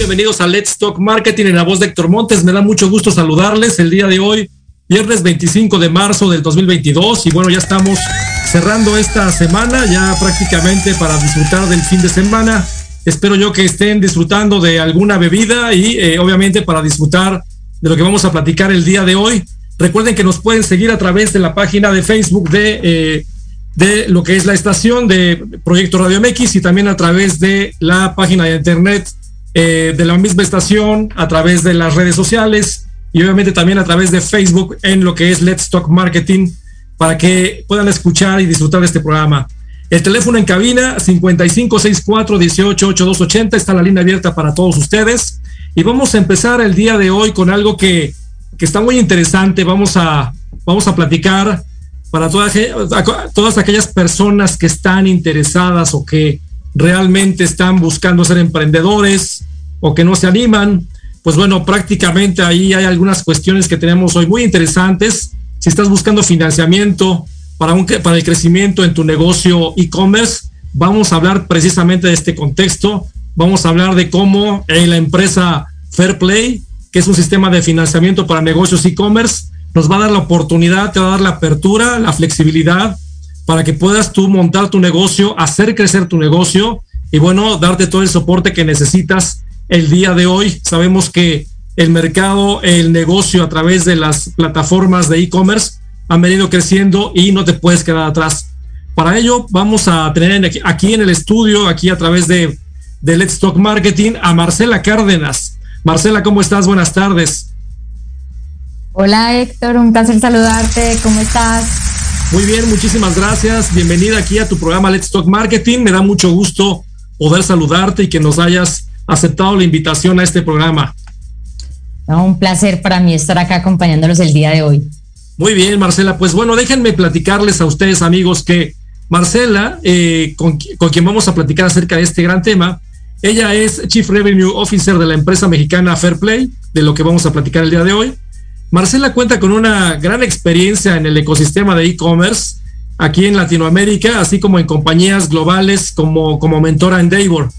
Bienvenidos a Let's Talk Marketing en la voz de Héctor Montes. Me da mucho gusto saludarles el día de hoy, viernes 25 de marzo del 2022. Y bueno, ya estamos cerrando esta semana, ya prácticamente para disfrutar del fin de semana. Espero yo que estén disfrutando de alguna bebida y eh, obviamente para disfrutar de lo que vamos a platicar el día de hoy. Recuerden que nos pueden seguir a través de la página de Facebook de, eh, de lo que es la estación de Proyecto Radio MX y también a través de la página de internet eh, de la misma estación, a través de las redes sociales y obviamente también a través de Facebook en lo que es Let's Talk Marketing para que puedan escuchar y disfrutar de este programa. El teléfono en cabina 5564 188280 está la línea abierta para todos ustedes y vamos a empezar el día de hoy con algo que, que está muy interesante. Vamos a, vamos a platicar para todas, todas aquellas personas que están interesadas o que realmente están buscando ser emprendedores o que no se animan, pues bueno, prácticamente ahí hay algunas cuestiones que tenemos hoy muy interesantes. Si estás buscando financiamiento para, un, para el crecimiento en tu negocio e-commerce, vamos a hablar precisamente de este contexto. Vamos a hablar de cómo en la empresa Fairplay, que es un sistema de financiamiento para negocios e-commerce, nos va a dar la oportunidad, te va a dar la apertura, la flexibilidad para que puedas tú montar tu negocio, hacer crecer tu negocio y bueno, darte todo el soporte que necesitas el día de hoy. Sabemos que el mercado, el negocio a través de las plataformas de e-commerce han venido creciendo y no te puedes quedar atrás. Para ello vamos a tener aquí en el estudio, aquí a través de, de Let's Talk Marketing, a Marcela Cárdenas. Marcela, ¿cómo estás? Buenas tardes. Hola Héctor, un placer saludarte. ¿Cómo estás? Muy bien, muchísimas gracias. Bienvenida aquí a tu programa Let's Talk Marketing. Me da mucho gusto poder saludarte y que nos hayas aceptado la invitación a este programa. un placer para mí estar acá acompañándolos el día de hoy. Muy bien, Marcela. Pues bueno, déjenme platicarles a ustedes, amigos, que Marcela, eh, con, con quien vamos a platicar acerca de este gran tema, ella es Chief Revenue Officer de la empresa mexicana Fairplay, de lo que vamos a platicar el día de hoy. Marcela cuenta con una gran experiencia en el ecosistema de e-commerce aquí en Latinoamérica, así como en compañías globales como, como mentora en Davor.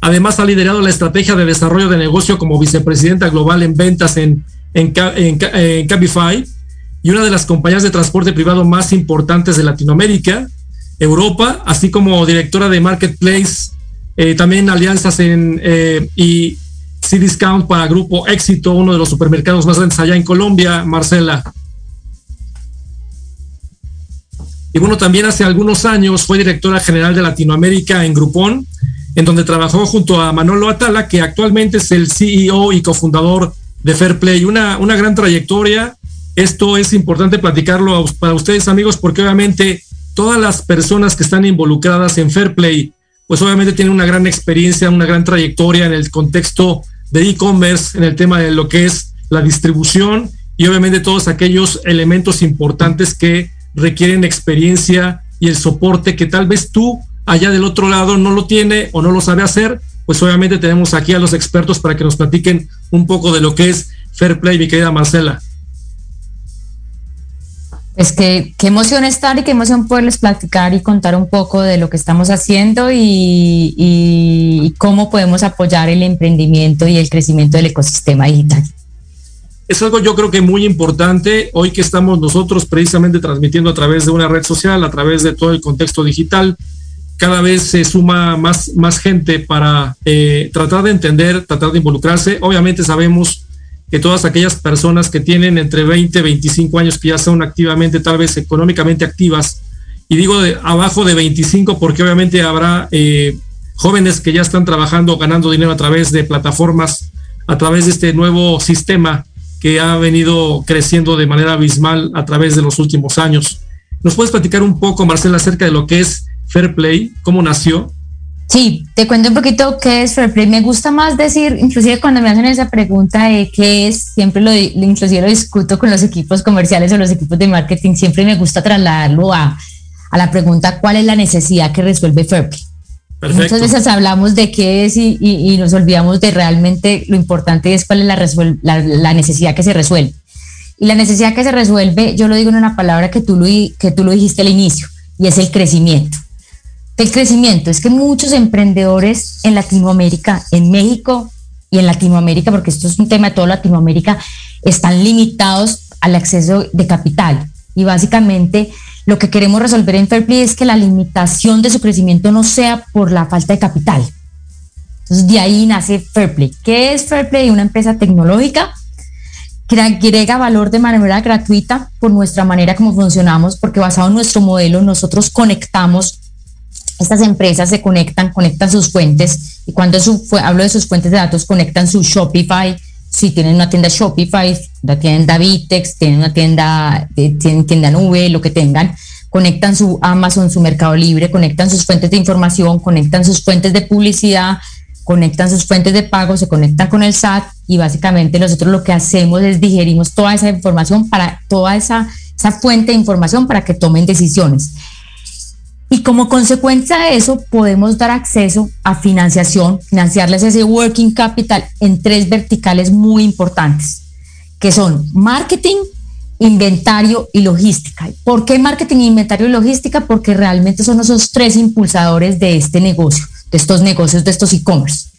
Además, ha liderado la estrategia de desarrollo de negocio como vicepresidenta global en ventas en, en, Cabify y una de las compañías de transporte privado más importantes de Latinoamérica, Europa, así como directora de Marketplace, eh, también alianzas en, eh, y C-Discount para Grupo Éxito, uno de los supermercados más grandes allá en Colombia, Marcela. Y bueno, también hace algunos años fue directora general de Latinoamérica en Groupon, en donde trabajó junto a Manolo Atala, que actualmente es el CEO y cofundador de Fairplay. Una, una gran trayectoria. Esto es importante platicarlo para ustedes, amigos, porque obviamente todas las personas que están involucradas en Fairplay, pues obviamente tienen una gran experiencia, una gran trayectoria en el contexto de e-commerce en el tema de lo que es la distribución y obviamente todos aquellos elementos importantes que requieren experiencia y el soporte que tal vez tú allá del otro lado no lo tiene o no lo sabe hacer, pues obviamente tenemos aquí a los expertos para que nos platiquen un poco de lo que es Fair Play, mi querida Marcela. Es que qué emoción estar y qué emoción poderles platicar y contar un poco de lo que estamos haciendo y, cómo podemos apoyar el emprendimiento y el crecimiento del ecosistema digital. Es algo yo creo que muy importante hoy que estamos nosotros precisamente transmitiendo a través de una red social, a través de todo el contexto digital. Cada vez se suma más, más gente para eh, tratar de entender, tratar de involucrarse. Obviamente sabemos que todas aquellas personas que tienen entre 20 y 25 años que ya son activamente, tal vez económicamente activas, y digo de abajo de 25 porque obviamente habrá eh, jóvenes que ya están trabajando, ganando dinero a través de plataformas, a través de este nuevo sistema que ha venido creciendo de manera abismal a través de los últimos años. ¿Nos puedes platicar un poco, Marcela, acerca de lo que es Fair Play, cómo nació? Sí, te cuento un poquito qué es Fair Play. Me gusta más decir, inclusive cuando me hacen esa pregunta de qué es, siempre lo, inclusive lo discuto con los equipos comerciales o los equipos de marketing, siempre me gusta trasladarlo a, a la pregunta cuál es la necesidad que resuelve Fair Play. Muchas veces hablamos de qué es y, y, nos olvidamos de realmente lo importante es cuál es la, la, necesidad que se resuelve. Y la necesidad que se resuelve, yo lo digo en una palabra que tú lo, que tú lo dijiste al inicio, y es el crecimiento. El crecimiento es que muchos emprendedores en Latinoamérica, en México y en Latinoamérica, porque esto es un tema de toda Latinoamérica, están limitados al acceso de capital. Y básicamente lo que queremos resolver en Fairplay es que la limitación de su crecimiento no sea por la falta de capital. Entonces, de ahí nace Fairplay. ¿Qué es Fairplay? Una empresa tecnológica que agrega valor de manera gratuita por nuestra manera como funcionamos, porque basado en nuestro modelo, nosotros conectamos, estas empresas se conectan, conectan sus fuentes, y cuando hablo de sus fuentes de datos, conectan su Shopify, si tienen una tienda Shopify, la tienda Vitex, tienen una tienda, eh, tienen tienda nube, lo que tengan, conectan su Amazon, su Mercado Libre, conectan sus fuentes de información, conectan sus fuentes de publicidad, conectan sus fuentes de pago, se conectan con el SAT y básicamente nosotros lo que hacemos es digerimos toda esa información para toda esa, esa fuente de información para que tomen decisiones. Y como consecuencia de eso, podemos dar acceso a financiación, financiarles ese working capital en tres verticales muy importantes, que son marketing, inventario y logística. ¿Por qué marketing, inventario y logística? Porque realmente son esos tres impulsadores de este negocio, de estos negocios, de estos e-commerce.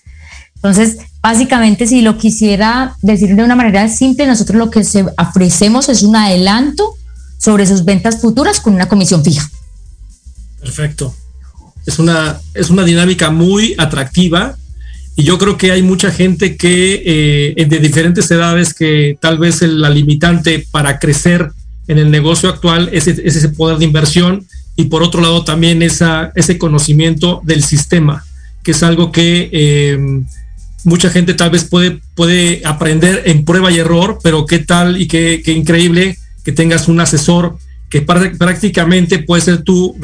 Entonces, básicamente, si lo quisiera decir de una manera simple, nosotros lo que ofrecemos es un adelanto sobre sus ventas futuras con una comisión fija. Perfecto. Es una, es una dinámica muy atractiva y yo creo que hay mucha gente que eh, de diferentes edades que tal vez la limitante para crecer en el negocio actual es, ese poder de inversión y por otro lado también esa, ese conocimiento del sistema, que es algo que em, mucha gente tal vez puede, puede aprender en prueba y error, pero qué tal y qué, qué increíble que tengas un asesor que prácticamente puede ser tu,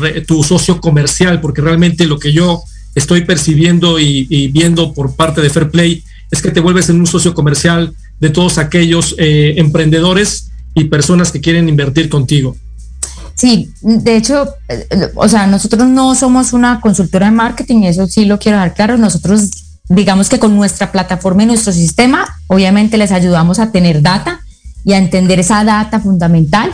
socio comercial, porque realmente lo que yo estoy percibiendo y, viendo por parte de Fair Play es que te vuelves en un socio comercial de todos aquellos eh, emprendedores y personas que quieren invertir contigo. Sí, de hecho, eh, o sea, nosotros no somos una consultora de marketing, eso sí lo quiero dejar claro. Nosotros, digamos que con nuestra plataforma y nuestro sistema, obviamente les ayudamos a tener data y a entender esa data fundamental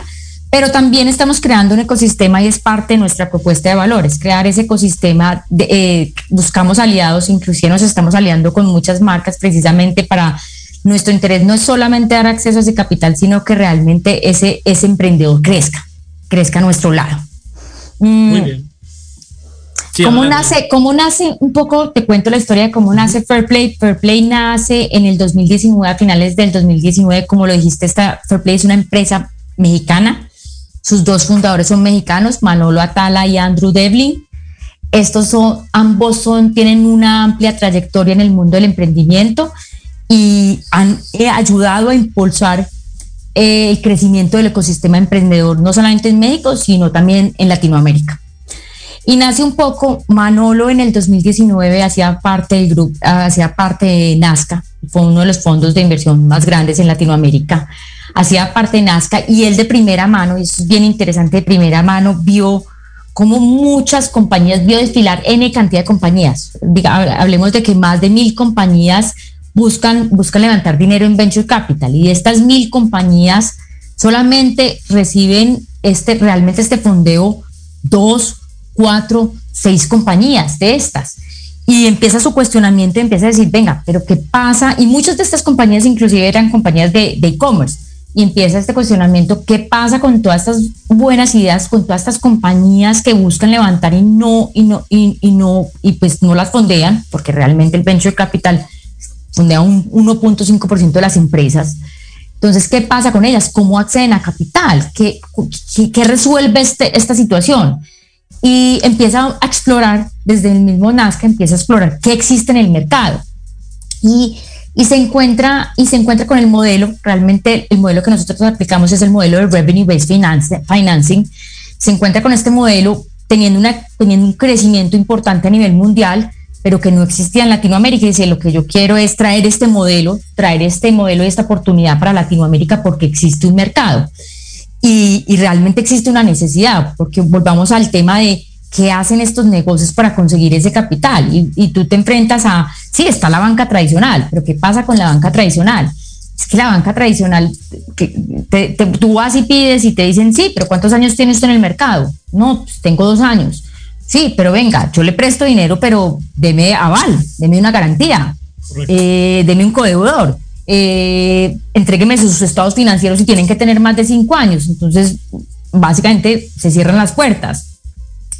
pero también estamos creando un ecosistema y es parte de nuestra propuesta de valores, crear ese ecosistema, de, eh, buscamos aliados, inclusive nos estamos aliando con muchas marcas precisamente para nuestro interés no es solamente dar acceso a ese capital, sino que realmente ese, ese emprendedor crezca, crezca a nuestro lado. Muy mm. bien. ¿Cómo, nace, ¿Cómo nace? Un poco te cuento la historia de cómo nace Fairplay. Fairplay nace en el 2019, a finales del 2019, como lo dijiste, esta Fairplay es una empresa mexicana sus dos fundadores son mexicanos, Manolo Atala y Andrew Devlin. Estos son, ambos son, tienen una amplia trayectoria en el mundo del emprendimiento y han eh, ayudado a impulsar eh, el crecimiento del ecosistema emprendedor, no solamente en México, sino también en Latinoamérica. Y nace un poco, Manolo en el 2019 hacía parte del grupo, hacía parte de Nazca, fue uno de los fondos de inversión más grandes en Latinoamérica hacía parte de Nazca y él de primera mano, y es bien interesante, de primera mano vio cómo muchas compañías, vio desfilar N cantidad de compañías. hablemos de que más de mil compañías buscan, buscan levantar dinero en Venture Capital y de estas mil compañías solamente reciben este, realmente este fondeo dos, cuatro, seis compañías de estas. Y empieza su cuestionamiento, empieza a decir, venga, pero ¿qué pasa? Y muchas de estas compañías inclusive eran compañías de e-commerce y empieza este cuestionamiento, ¿qué pasa con todas estas buenas ideas, con todas estas compañías que buscan levantar y no, y no, y, no, y pues no las fondean, porque realmente el venture capital fondea un 1.5% de las empresas. Entonces, ¿qué pasa con ellas? ¿Cómo acceden a capital? ¿Qué, qué, resuelve este, esta situación? Y empieza a explorar, desde el mismo Nazca, empieza a explorar qué existe en el mercado. Y, y, se encuentra, y se encuentra con el modelo, realmente el modelo que nosotros aplicamos es el modelo de Revenue Based Financing. Se encuentra con este modelo teniendo, una, teniendo un crecimiento importante a nivel mundial, pero que no existía en Latinoamérica. Y dice, lo que yo quiero es traer este modelo, traer este modelo y esta oportunidad para Latinoamérica porque existe un mercado. Y, y realmente existe una necesidad, porque volvamos al tema de qué hacen estos negocios para conseguir ese capital. Y, y, tú te enfrentas a, sí, está la banca tradicional, pero ¿qué pasa con la banca tradicional? Es que la banca tradicional, que te, tú vas y pides y te dicen, sí, pero ¿cuántos años tienes tú en el mercado? No, pues tengo dos años. Sí, pero venga, yo le presto dinero, pero deme aval, deme una garantía, eh, deme un codeudor, eh, entrégueme sus estados financieros y tienen que tener más de cinco años. Entonces, básicamente se cierran las puertas.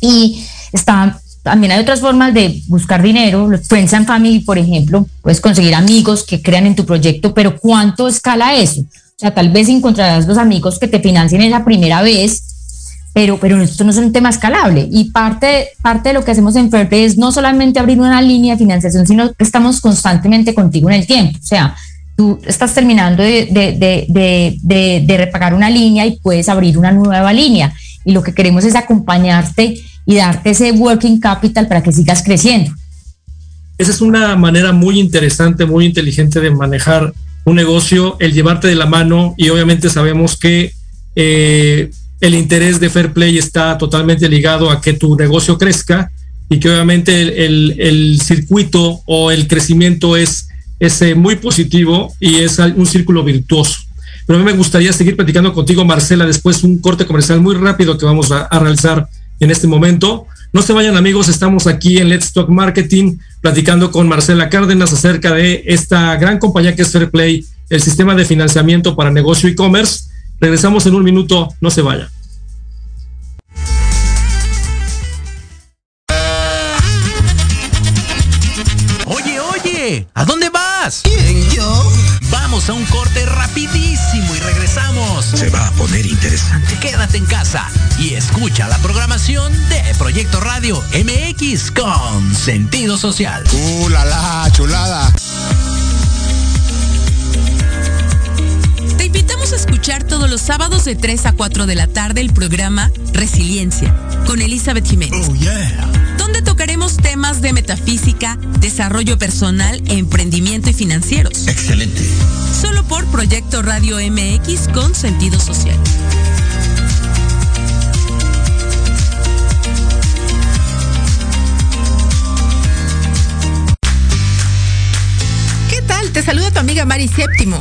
Y está, también hay otras formas de buscar dinero, Friends and Family, por ejemplo, puedes conseguir amigos que crean en tu proyecto, pero ¿cuánto escala eso? O sea, tal vez encontrarás los amigos que te financien esa primera vez, pero, pero esto no es un tema escalable. Y parte, parte de lo que hacemos en Fairplay es no solamente abrir una línea de financiación, sino que estamos constantemente contigo en el tiempo. O sea, tú estás terminando de, de, de, de, repagar una línea y puedes abrir una nueva línea. Y lo que queremos es acompañarte y darte ese working capital para que sigas creciendo. Esa es una manera muy interesante, muy inteligente de manejar un negocio, el llevarte de la mano y obviamente sabemos que eh, el interés de Fair Play está totalmente ligado a que tu negocio crezca y que obviamente el, circuito o el crecimiento es, es eh, muy positivo y es un círculo virtuoso. Pero a mí me gustaría seguir platicando contigo, Marcela, después un corte comercial muy rápido que vamos a, a realizar en este momento. No se vayan amigos, estamos aquí en Let's Talk Marketing platicando con Marcela Cárdenas acerca de esta gran compañía que es Fair Play, el sistema de financiamiento para negocio e-commerce Regresamos en un minuto, no se vaya. Oye, oye, ¿a dónde vas? ¿Quién, yo? Vamos a un corte rapidísimo y regresamos. Se va a poner interesante. Quédate en casa y escucha la programación de Proyecto Radio MX con sentido social. ¡Uh, la, la chulada! a escuchar todos los sábados de 3 a 4 de la tarde el programa Resiliencia con Elizabeth Jiménez. Oh, yeah. Temas de metafísica, desarrollo personal, emprendimiento y financieros. Excelente. Solo por Proyecto Radio MX con sentido social. ¿Qué tal? Te saluda tu amiga Mari Séptimo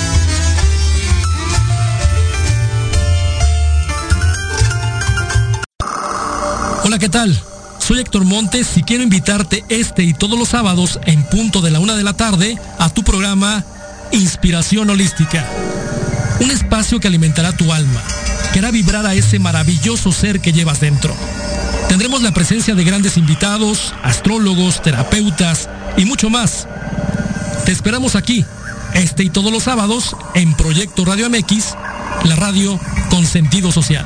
¿Qué tal? Soy Héctor Montes y quiero invitarte este y todos los sábados en punto de la una de la tarde a tu programa Inspiración Holística. Un espacio que alimentará tu alma, que hará vibrar a ese maravilloso ser que llevas dentro. Tendremos la presencia de grandes invitados, astrólogos, terapeutas y mucho más. Te esperamos aquí, este y todos los sábados, en Proyecto Radio MX, la radio con sentido social.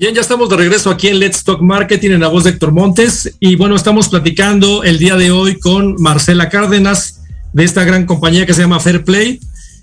Bien, ya estamos de regreso aquí en Let's Talk Marketing en la voz de Héctor Montes. Y bueno, estamos platicando el día de hoy con Marcela Cárdenas de esta gran compañía que se llama Fairplay,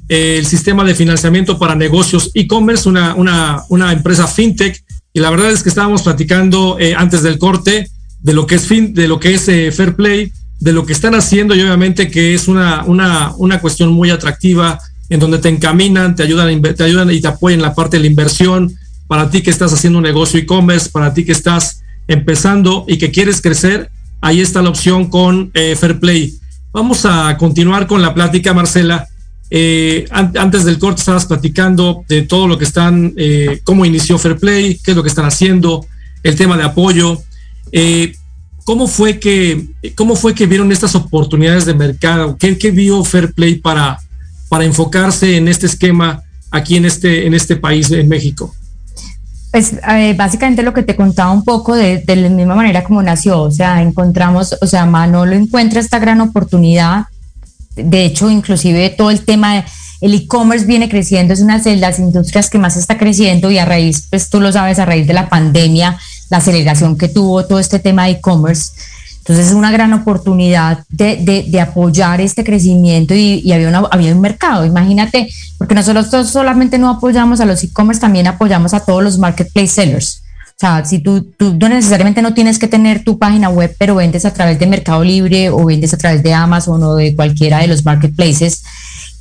el sistema de financiamiento para negocios e-commerce, una, una, una, empresa fintech. Y la verdad es que estábamos platicando eh, antes del corte de lo que es fin, de lo que es eh, Fairplay, de lo que están haciendo y obviamente que es una, una, una cuestión muy atractiva en donde te encaminan, te ayudan, te ayudan y te apoyan en la parte de la inversión para ti que estás haciendo un negocio e-commerce, para ti que estás empezando y que quieres crecer, ahí está la opción con eh, Fairplay. Vamos a continuar con la plática, Marcela. Eh, antes del corte estabas platicando de todo lo que están, eh, cómo inició Fairplay, qué es lo que están haciendo, el tema de apoyo. ¿Cómo fue que, cómo fue que vieron estas oportunidades de mercado? ¿Qué, vio Fairplay para, para enfocarse en este esquema aquí en este, en este país, en México? Pues básicamente lo que te contaba un poco de, de, la misma manera como nació, o sea, encontramos, o sea, Manolo encuentra esta gran oportunidad, de hecho, inclusive todo el tema, el e-commerce viene creciendo, es una de las industrias que más está creciendo y a raíz, pues tú lo sabes, a raíz de la pandemia, la aceleración que tuvo todo este tema de e-commerce, entonces es una gran oportunidad de, de, de apoyar este crecimiento y, y, había, una, había un mercado. Imagínate, porque nosotros solamente no apoyamos a los e-commerce, también apoyamos a todos los marketplace sellers. O sea, si tú, tú no necesariamente no tienes que tener tu página web, pero vendes a través de Mercado Libre o vendes a través de Amazon o de cualquiera de los marketplaces,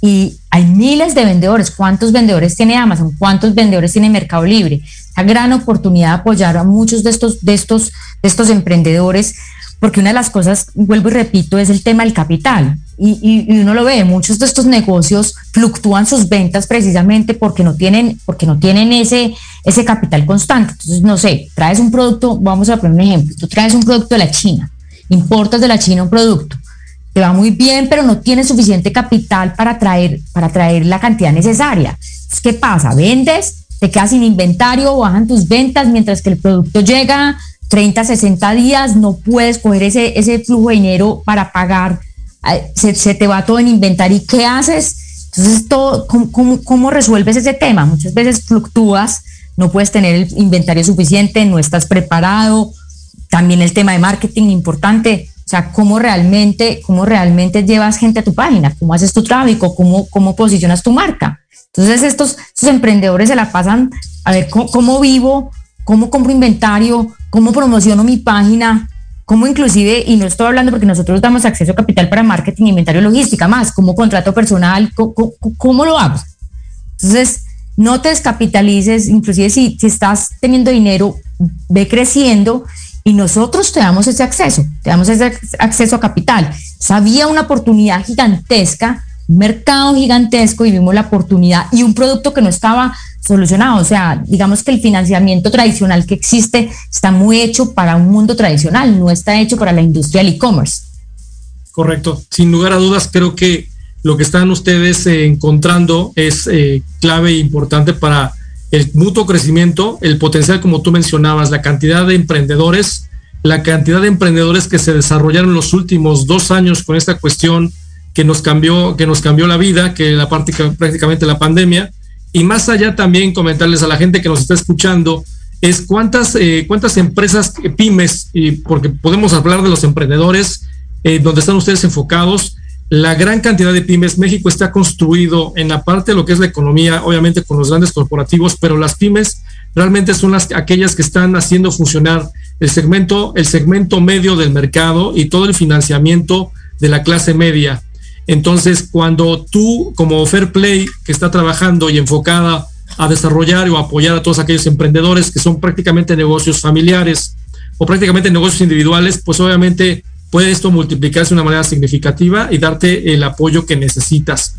y hay miles de vendedores. ¿Cuántos vendedores tiene Amazon? ¿Cuántos vendedores tiene Mercado Libre? La gran oportunidad de apoyar a muchos de estos, de estos, de estos emprendedores porque una de las cosas, vuelvo y repito, es el tema del capital. Y, y, y, uno lo ve, muchos de estos negocios fluctúan sus ventas precisamente porque no tienen, porque no tienen ese, ese capital constante. Entonces, no sé, traes un producto, vamos a poner un ejemplo, tú traes un producto de la China, importas de la China un producto, te va muy bien, pero no tienes suficiente capital para traer, para traer la cantidad necesaria. Entonces, ¿qué pasa? Vendes, te quedas sin inventario, bajan tus ventas mientras que el producto llega 30, 60 días, no puedes coger ese, ese flujo de dinero para pagar, se, se te va todo en inventario. ¿Y qué haces? Entonces, todo, ¿cómo, cómo, cómo resuelves ese tema? Muchas veces fluctúas, no puedes tener el inventario suficiente, no estás preparado. También el tema de marketing importante. O sea, cómo realmente, cómo realmente llevas gente a tu página, cómo haces tu tráfico, cómo, cómo posicionas tu marca. Entonces, estos, estos emprendedores se la pasan a ver cómo, cómo vivo, cómo compro inventario, cómo promociono mi página, cómo inclusive, y no estoy hablando porque nosotros damos acceso a capital para marketing, inventario, logística, más, cómo contrato personal, cómo, cómo lo hago. Entonces, no te descapitalices, inclusive si, si estás teniendo dinero, ve creciendo y nosotros te damos ese acceso, te damos ese acceso a capital. Sabía una oportunidad gigantesca, un mercado gigantesco y vimos la oportunidad y un producto que no estaba solucionado. O sea, digamos que el financiamiento tradicional que existe está muy hecho para un mundo tradicional, no está hecho para la industria del e-commerce. Correcto. Sin lugar a dudas, creo que lo que están ustedes eh, encontrando es eh, clave e importante para el mutuo crecimiento, el potencial, como tú mencionabas, la cantidad de emprendedores, la cantidad de emprendedores que se desarrollaron los últimos dos años con esta cuestión que nos cambió, que nos cambió la vida, que la parte, prácticamente la pandemia, y más allá también comentarles a la gente que nos está escuchando, es cuántas, eh, cuántas empresas eh, pymes, y porque podemos hablar de los emprendedores, eh, donde están ustedes enfocados, la gran cantidad de pymes, México está construido en la parte de lo que es la economía, obviamente con los grandes corporativos, pero las pymes realmente son las, aquellas que están haciendo funcionar el segmento, el segmento medio del mercado y todo el financiamiento de la clase media. Entonces, cuando tú, como Fair Play, que está trabajando y enfocada a desarrollar o apoyar a todos aquellos emprendedores que son prácticamente negocios familiares o prácticamente negocios individuales, pues obviamente puede esto multiplicarse de una manera significativa y darte el apoyo que necesitas.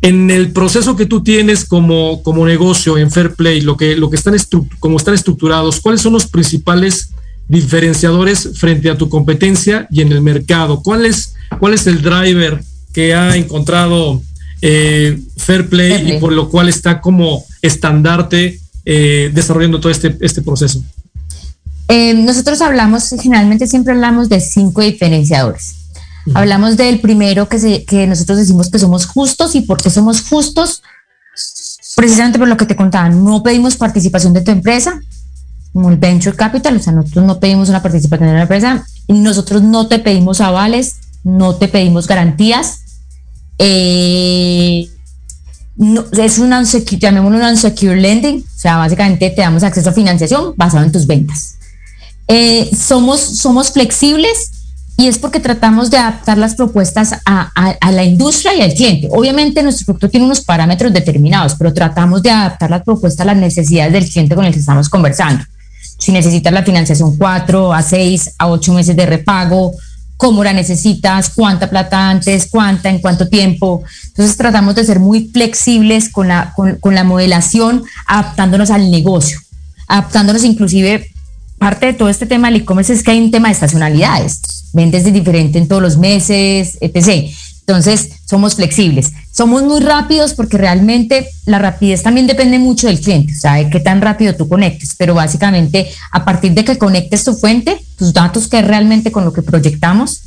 En el proceso que tú tienes como, como negocio en Fair Play, lo que, lo que están, como están estructurados, ¿cuáles son los principales diferenciadores frente a tu competencia y en el mercado? ¿Cuál es, cuál es el driver que ha encontrado eh, Fair, Play Fair, Play y por lo cual está como estandarte eh, desarrollando todo este, este proceso? Eh, nosotros hablamos, generalmente siempre hablamos de cinco diferenciadores. Uh -huh. Hablamos del primero que, se, que nosotros decimos que somos justos y por qué somos justos, precisamente por lo que te contaba, no pedimos participación de tu empresa, como el venture capital, o sea, nosotros no pedimos una participación en la empresa, nosotros no te pedimos avales, no te pedimos garantías. Eh, es un unsecure, llamémoslo un unsecure lending, o sea, básicamente te damos acceso a financiación basado en tus ventas. Eh, somos, somos flexibles y es porque tratamos de adaptar las propuestas a, a, la industria y al cliente. Obviamente nuestro producto tiene unos parámetros determinados, pero tratamos de adaptar las propuestas a las necesidades del cliente con el que estamos conversando. Si necesitas la financiación 4 a 6 a 8 meses de repago, cómo la necesitas, cuánta plata antes, cuánta, en cuánto tiempo. Entonces tratamos de ser muy flexibles con la, con, con la modelación, adaptándonos al negocio, adaptándonos inclusive, parte de todo este tema del e-commerce es que hay un tema de estacionalidades, vendes de diferente en todos los meses, etc. Entonces, somos flexibles. Somos muy rápidos porque realmente la rapidez también depende mucho del cliente, o sea, de qué tan rápido tú conectes, pero básicamente a partir de que conectes tu fuente, tus datos, que es realmente con lo que proyectamos,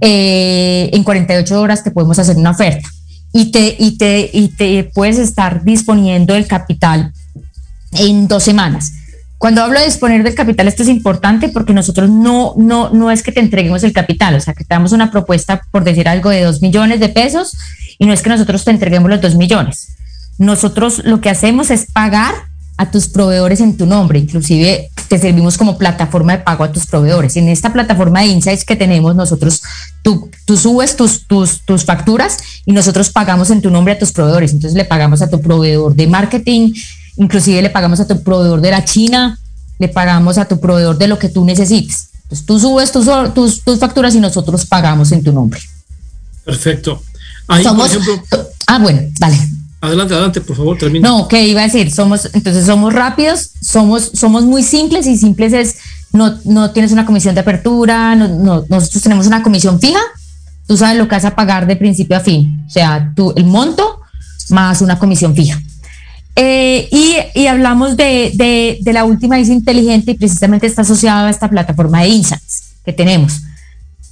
eh, en 48 horas te podemos hacer una oferta y te, y, te, y te puedes estar disponiendo el capital en dos semanas. Cuando hablo de disponer del capital, esto es importante porque nosotros no, no, no es que te entreguemos el capital, o sea, que te damos una propuesta, por decir algo, de dos millones de pesos y no es que nosotros te entreguemos los dos millones. Nosotros lo que hacemos es pagar a tus proveedores en tu nombre, inclusive te servimos como plataforma de pago a tus proveedores. En esta plataforma de insights que tenemos nosotros, tú, tú subes tus, tus, tus facturas y nosotros pagamos en tu nombre a tus proveedores. Entonces le pagamos a tu proveedor de marketing, inclusive le pagamos a tu proveedor de la China, le pagamos a tu proveedor de lo que tú necesites. Entonces tú subes tus, tus, tus facturas y nosotros pagamos en tu nombre. Perfecto. Ahí, somos, por ejemplo, ah, bueno, dale. Adelante, adelante, por favor, termina. No, que iba a decir, somos, entonces somos rápidos, somos, somos muy simples y simples es, no, no tienes una comisión de apertura, no, no, nosotros tenemos una comisión fija, tú sabes lo que vas a pagar de principio a fin, o sea, tú, el monto más una comisión fija. Eh, y, hablamos de, la última is inteligente y precisamente está asociado a esta plataforma de Insights que tenemos,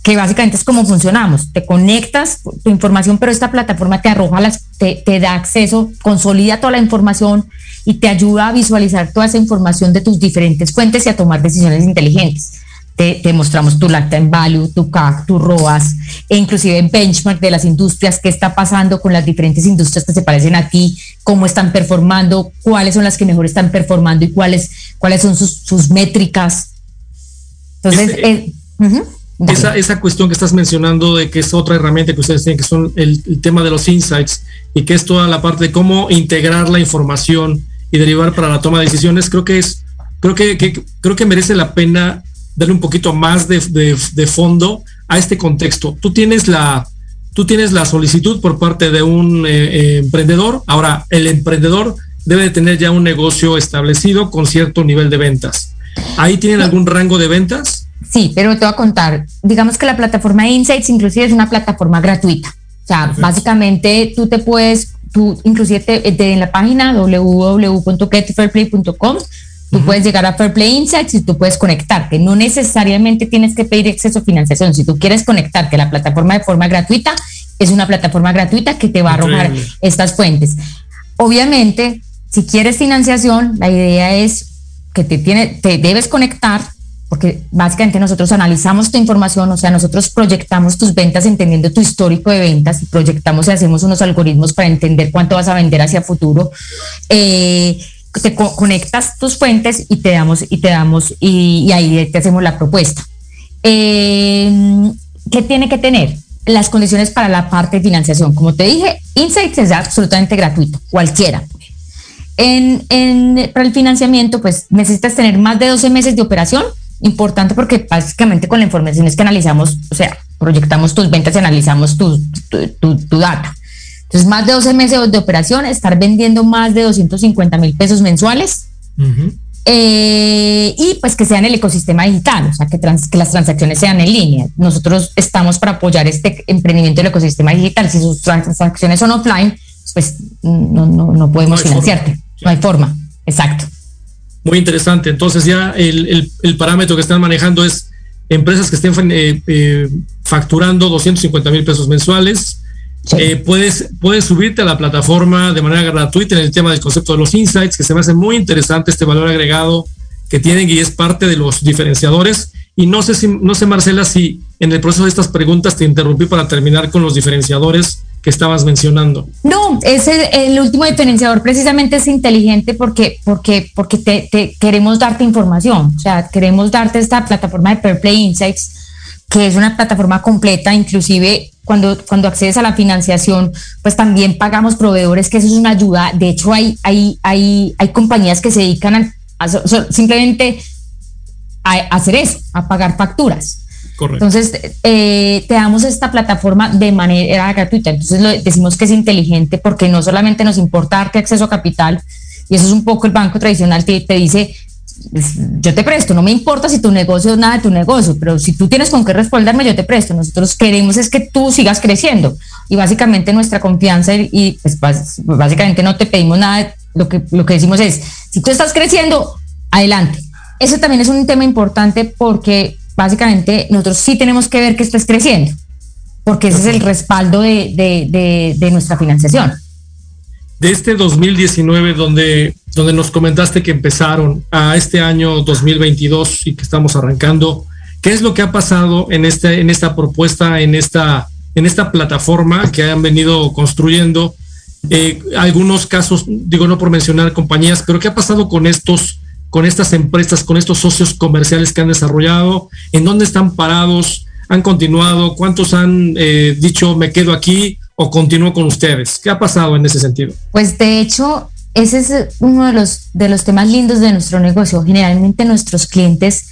que básicamente es como funcionamos. Te conectas tu información, pero esta plataforma te arroja las, te, te da acceso, consolida toda la información y te ayuda a visualizar toda esa información de tus diferentes fuentes y a tomar decisiones inteligentes te, te, mostramos tu lifetime value, tu CAC, tu ROAS, e inclusive en benchmark de las industrias, qué está pasando con las diferentes industrias que se parecen a ti, cómo están performando, cuáles son las que mejor están performando y cuáles, cuáles son sus, sus métricas. Entonces, este, eh, uh -huh. esa, esa, cuestión que estás mencionando de que es otra herramienta que ustedes tienen, que son el, el tema de los insights y que es toda la parte de cómo integrar la información y derivar para la toma de decisiones, creo que es, creo que, que creo que merece la pena darle un poquito más de, de, de, fondo a este contexto. Tú tienes la, tú tienes la solicitud por parte de un eh, eh, emprendedor. Ahora, el emprendedor debe de tener ya un negocio establecido con cierto nivel de ventas. ¿Ahí tienen algún rango de ventas? Sí, pero te voy a contar. Digamos que la plataforma Insights inclusive es una plataforma gratuita. O sea, Perfecto. básicamente tú te puedes, tú inclusive te, te, en la página www.getfairplay.com Tú uh -huh. puedes llegar a Fairplay Insights y tú puedes conectarte. No necesariamente tienes que pedir acceso a financiación. Si tú quieres conectarte a la plataforma de forma gratuita, es una plataforma gratuita que te va a arrojar okay. estas fuentes. Obviamente, si quieres financiación, la idea es que te, tiene, te debes conectar porque básicamente nosotros analizamos tu información, o sea, nosotros proyectamos tus ventas entendiendo tu histórico de ventas y proyectamos y hacemos unos algoritmos para entender cuánto vas a vender hacia futuro. Eh, te co conectas tus fuentes y te damos y te damos y, ahí te hacemos la propuesta. Eh, ¿Qué tiene que tener? Las condiciones para la parte de financiación. Como te dije, Insights es absolutamente gratuito, cualquiera. En, para el financiamiento, pues necesitas tener más de 12 meses de operación. Importante porque básicamente con la información es que analizamos, o sea, proyectamos tus ventas y analizamos tu, tu, tu, tu data. Entonces, más de 12 meses de operación, estar vendiendo más de 250 mil pesos mensuales. Uh -huh. eh, y pues que sea en el ecosistema digital, o sea, que, trans, que, las transacciones sean en línea. Nosotros estamos para apoyar este emprendimiento del ecosistema digital. Si sus transacciones son offline, pues no, no, no podemos no financiarte. Forma. No hay forma. Exacto. Muy interesante. Entonces ya el, el, el parámetro que están manejando es empresas que estén eh, eh, facturando 250 mil pesos mensuales, Sí. Eh, puedes, puedes subirte a la plataforma de manera gratuita en el tema del concepto de los insights, que se me hace muy interesante este valor agregado que tienen y es parte de los diferenciadores. Y no sé si, no sé Marcela, si en el proceso de estas preguntas te interrumpí para terminar con los diferenciadores que estabas mencionando. No, ese el último diferenciador precisamente es inteligente porque, porque, porque te, queremos darte información, o sea, queremos darte esta plataforma de Perplay Insights, que es una plataforma completa, inclusive cuando, cuando accedes a la financiación, pues también pagamos proveedores, que eso es una ayuda. De hecho, hay, hay, hay, hay compañías que se dedican a, simplemente a hacer eso, a pagar facturas. Entonces, eh, te damos esta plataforma de manera gratuita. Entonces, lo, decimos que es inteligente porque no solamente nos importa darte acceso a capital, y eso es un poco el banco tradicional que te dice, pues, yo te presto, no me importa si tu negocio es nada de tu negocio, pero si tú tienes con qué responderme, yo te presto. Nosotros queremos es que tú sigas creciendo. Y básicamente nuestra confianza y pues básicamente no te pedimos nada, lo que, lo que decimos es, si tú estás creciendo, adelante. Eso también es un tema importante porque básicamente nosotros sí tenemos que ver que estés creciendo, porque ese es el respaldo de, nuestra financiación. De este 2019, donde, donde nos comentaste que empezaron a este año 2022 y que estamos arrancando, ¿qué es lo que ha pasado en, este, en esta propuesta, en esta, en esta plataforma que han venido construyendo? Eh, algunos casos, digo no por mencionar compañías, pero ¿qué ha pasado con estos con estas empresas, con estos socios comerciales que han desarrollado, en dónde están parados, han continuado, cuántos han eh, dicho me quedo aquí o continúo con ustedes. ¿Qué ha pasado en ese sentido? Pues de hecho, ese es uno de los, de los temas lindos de nuestro negocio. Generalmente nuestros clientes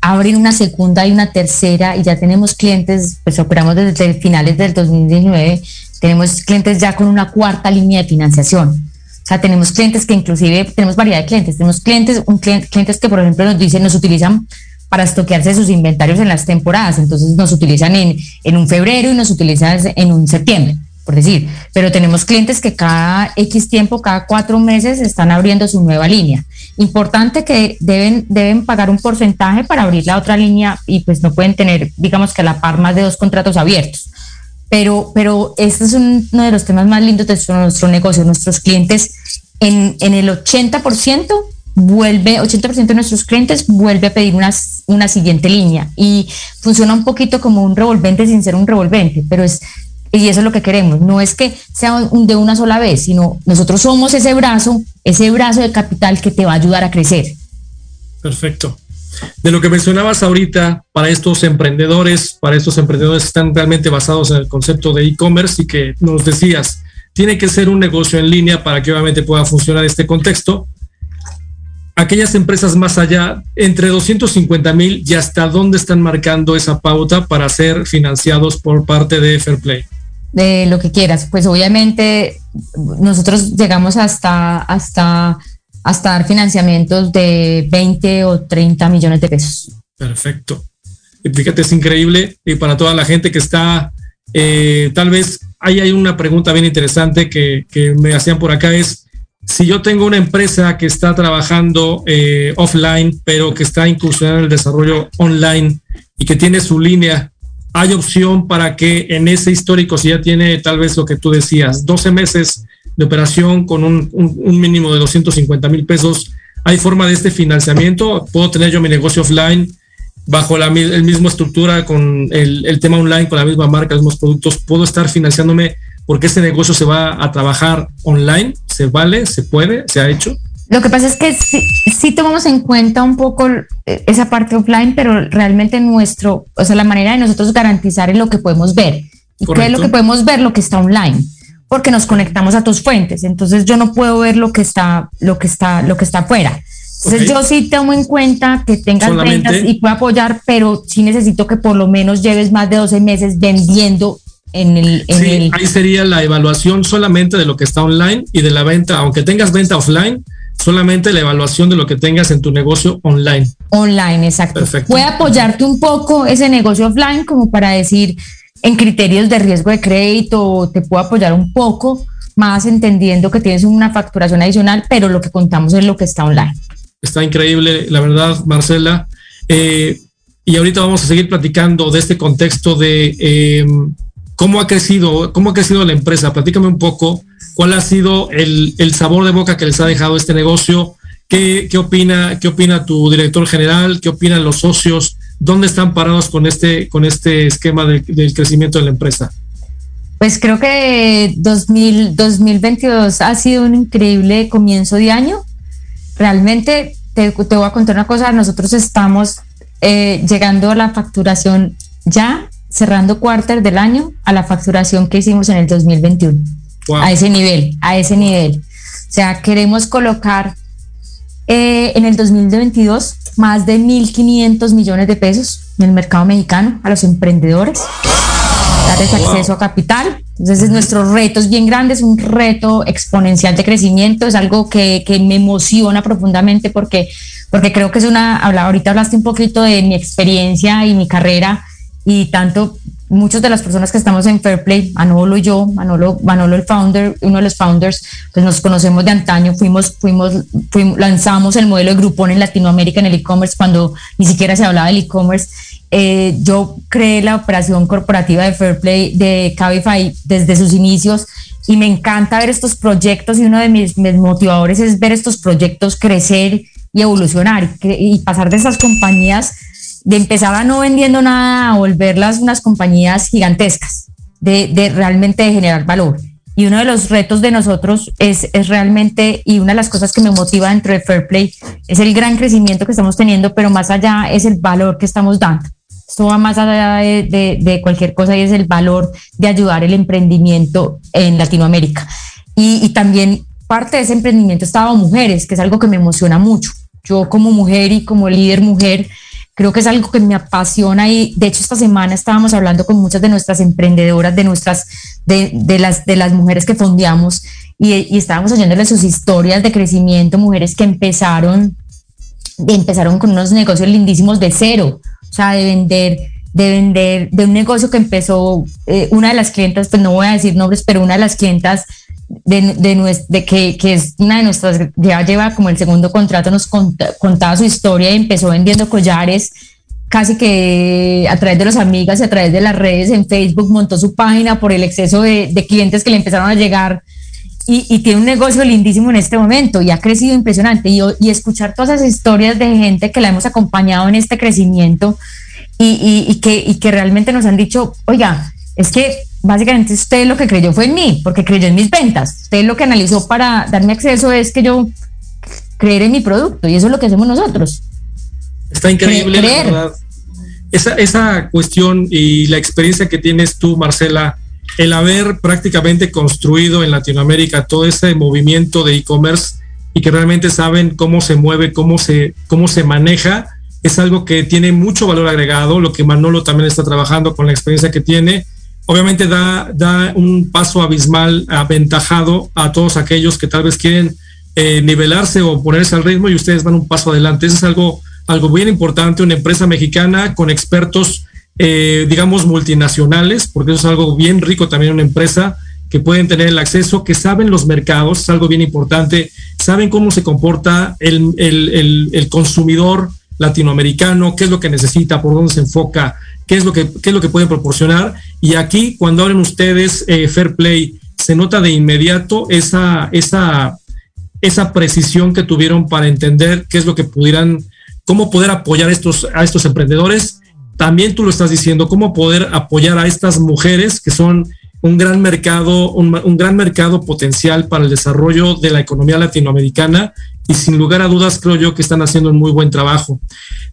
abren una segunda y una tercera y ya tenemos clientes, pues operamos desde finales del 2019, tenemos clientes ya con una cuarta línea de financiación. O sea, tenemos clientes que inclusive, tenemos variedad de clientes, tenemos clientes, un clientes que por ejemplo nos dicen, nos utilizan para estoquearse sus inventarios en las temporadas, entonces nos utilizan en, en un febrero y nos utilizan en un septiembre, por decir, pero tenemos clientes que cada X tiempo, cada cuatro meses están abriendo su nueva línea. Importante que deben, deben pagar un porcentaje para abrir la otra línea y pues no pueden tener, digamos que a la par más de dos contratos abiertos pero, pero este es uno de los temas más lindos de nuestro, negocio. Nuestros clientes en, en el 80% vuelve, 80% de nuestros clientes vuelve a pedir una, una siguiente línea y funciona un poquito como un revolvente sin ser un revolvente, pero es, y eso es lo que queremos, no es que sea un, de una sola vez, sino nosotros somos ese brazo, ese brazo de capital que te va a ayudar a crecer. Perfecto de lo que mencionabas ahorita para estos emprendedores, para estos emprendedores que están realmente basados en el concepto de e-commerce y que nos decías, tiene que ser un negocio en línea para que obviamente pueda funcionar este contexto. Aquellas empresas más allá, entre 250 mil y hasta dónde están marcando esa pauta para ser financiados por parte de Fairplay. De lo que quieras, pues obviamente nosotros llegamos hasta, hasta hasta dar financiamientos de 20 o 30 millones de pesos. Perfecto. Fíjate, es increíble y para toda la gente que está, eh, tal vez ahí hay una pregunta bien interesante que, me hacían por acá es, si yo tengo una empresa que está trabajando eh, offline, pero que está incursionando en el desarrollo online y que tiene su línea, ¿hay opción para que en ese histórico, si ya tiene tal vez lo que tú decías, 12 meses de operación con un, mínimo de 250 mil pesos. ¿Hay forma de este financiamiento? ¿Puedo tener yo mi negocio offline bajo la el mismo estructura con el, tema online, con la misma marca, los mismos productos? ¿Puedo estar financiándome porque este negocio se va a trabajar online? ¿Se vale? ¿Se puede? ¿Se ha hecho? Lo que pasa es que sí, tomamos en cuenta un poco eh, esa parte offline, pero realmente nuestro, o sea, la manera de nosotros garantizar es lo que podemos ver. ¿Y qué es lo que podemos ver? Lo que está online porque nos conectamos a tus fuentes. Entonces yo no puedo ver lo que está, lo que está, lo que está afuera. Entonces yo sí tomo en cuenta que tengas ventas y puedo apoyar, pero sí necesito que por lo menos lleves más de 12 meses vendiendo en el, sí, Ahí sería la evaluación solamente de lo que está online y de la venta, aunque tengas venta offline, solamente la evaluación de lo que tengas en tu negocio online. Online, exacto. Perfecto. Puede apoyarte un poco ese negocio offline como para decir, en criterios de riesgo de crédito, te puedo apoyar un poco más entendiendo que tienes una facturación adicional, pero lo que contamos es lo que está online. Está increíble, la verdad, Marcela. Eh, y ahorita vamos a seguir platicando de este contexto de eh, cómo ha crecido, cómo ha crecido la empresa. Platícame un poco cuál ha sido el, sabor de boca que les ha dejado este negocio, ¿Qué, opina, ¿Qué opina tu director general? ¿Qué opinan los socios? ¿Dónde están parados con este, con este esquema de, del crecimiento de la empresa? Pues creo que 2000, 2022 ha sido un increíble comienzo de año. Realmente te, te voy a contar una cosa, nosotros estamos eh, llegando a la facturación ya, cerrando cuarter del año, a la facturación que hicimos en el 2021. A ese nivel, a ese nivel. O sea, queremos colocar eh, en el 2022 más de 1.500 millones de pesos en el mercado mexicano a los emprendedores darles acceso a capital. Entonces, nuestro reto es bien grande, es un reto exponencial de crecimiento, es algo que, que, me emociona profundamente porque, porque creo que es una, ahorita hablaste un poquito de mi experiencia y mi carrera y tanto muchas de las personas que estamos en Fairplay, Manolo y yo, Manolo, Manolo el founder, uno de los founders, pues nos conocemos de antaño, fuimos, fuimos, fuimos lanzamos el modelo de Groupon en Latinoamérica en el e-commerce cuando ni siquiera se hablaba del e-commerce. Eh, yo creé la operación corporativa de Fairplay de Cabify desde sus inicios y me encanta ver estos proyectos y uno de mis, motivadores es ver estos proyectos crecer y evolucionar y, pasar de esas compañías de empezar a no vendiendo nada a volverlas unas compañías gigantescas, de, de realmente de generar valor. Y uno de los retos de nosotros es, es, realmente, y una de las cosas que me motiva dentro de Fairplay, es el gran crecimiento que estamos teniendo, pero más allá es el valor que estamos dando. Esto va más allá de, cualquier cosa y es el valor de ayudar el emprendimiento en Latinoamérica. Y, también parte de ese emprendimiento estaba mujeres, que es algo que me emociona mucho. Yo como mujer y como líder mujer, creo que es algo que me apasiona y de hecho esta semana estábamos hablando con muchas de nuestras emprendedoras, de nuestras, de, las, de las mujeres que fondeamos y, y estábamos oyéndoles sus historias de crecimiento, mujeres que empezaron, empezaron con unos negocios lindísimos de cero, o sea, de vender, de vender, de un negocio que empezó eh, una de las clientas, pues no voy a decir nombres, pero una de las clientas de, de, que, que, es una de nuestras, ya lleva como el segundo contrato, nos contaba su historia y empezó vendiendo collares casi que a través de los amigas y a través de las redes en Facebook montó su página por el exceso de, clientes que le empezaron a llegar y, y, tiene un negocio lindísimo en este momento y ha crecido impresionante. Y, y, escuchar todas esas historias de gente que la hemos acompañado en este crecimiento y, y, que, que realmente nos han dicho, oiga, es que básicamente usted lo que creyó fue en mí, porque creyó en mis ventas. Usted lo que analizó para darme acceso es que yo creer en mi producto y eso es lo que hacemos nosotros. Está increíble, la verdad. Esa, esa cuestión y la experiencia que tienes tú, Marcela, el haber prácticamente construido en Latinoamérica todo ese movimiento de e-commerce y que realmente saben cómo se mueve, cómo se, cómo se maneja, es algo que tiene mucho valor agregado, lo que Manolo también está trabajando con la experiencia que tiene. Obviamente da, un paso abismal, aventajado a todos aquellos que tal vez quieren eh, nivelarse o ponerse al ritmo y ustedes van un paso adelante. Eso es algo, algo bien importante, una empresa mexicana con expertos eh, digamos, multinacionales, porque eso es algo bien rico también una empresa, que pueden tener el acceso, que saben los mercados, es algo bien importante, saben cómo se comporta el, el, consumidor latinoamericano, qué es lo que necesita, por dónde se enfoca, qué es lo que, qué es lo que pueden proporcionar. Y aquí, cuando hablan ustedes eh, Fair Play, se nota de inmediato esa, esa, esa precisión que tuvieron para entender qué es lo que pudieran, cómo poder apoyar estos, a estos emprendedores también tú lo estás diciendo, cómo poder apoyar a estas mujeres que son un gran mercado, un, gran mercado potencial para el desarrollo de la economía latinoamericana y sin lugar a dudas creo yo que están haciendo un muy buen trabajo.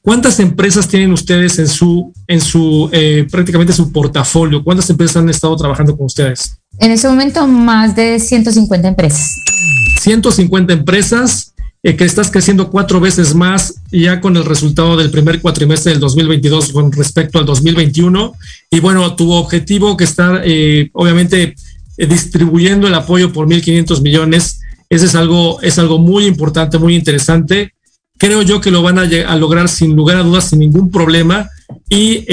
¿Cuántas empresas tienen ustedes en su, en su eh, prácticamente su portafolio? ¿Cuántas empresas han estado trabajando con ustedes? En ese momento más de 150 empresas. 150 empresas eh, que estás creciendo cuatro veces más ya con el resultado del primer cuatrimestre del 2022 con respecto al 2021. Y bueno, tu objetivo que está eh, obviamente eh, distribuyendo el apoyo por 1.500 millones, ese es algo, es algo muy importante, muy interesante. Creo yo que lo van a, a lograr sin lugar a dudas, sin ningún problema. Y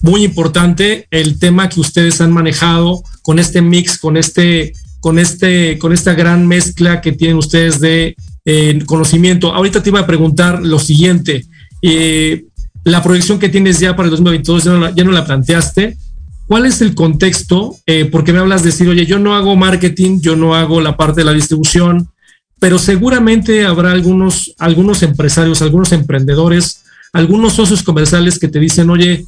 muy importante el tema que ustedes han manejado con este mix, con este, con este, con esta gran mezcla que tienen ustedes de conocimiento. Ahorita te iba a preguntar lo siguiente. Eh, la proyección que tienes ya para el 2022 ya no la, ya no la planteaste. ¿Cuál es el contexto? Eh, porque me hablas de decir, oye, yo no hago marketing, yo no hago la parte de la distribución, pero seguramente habrá algunos, algunos empresarios, algunos emprendedores, algunos socios comerciales que te dicen, oye,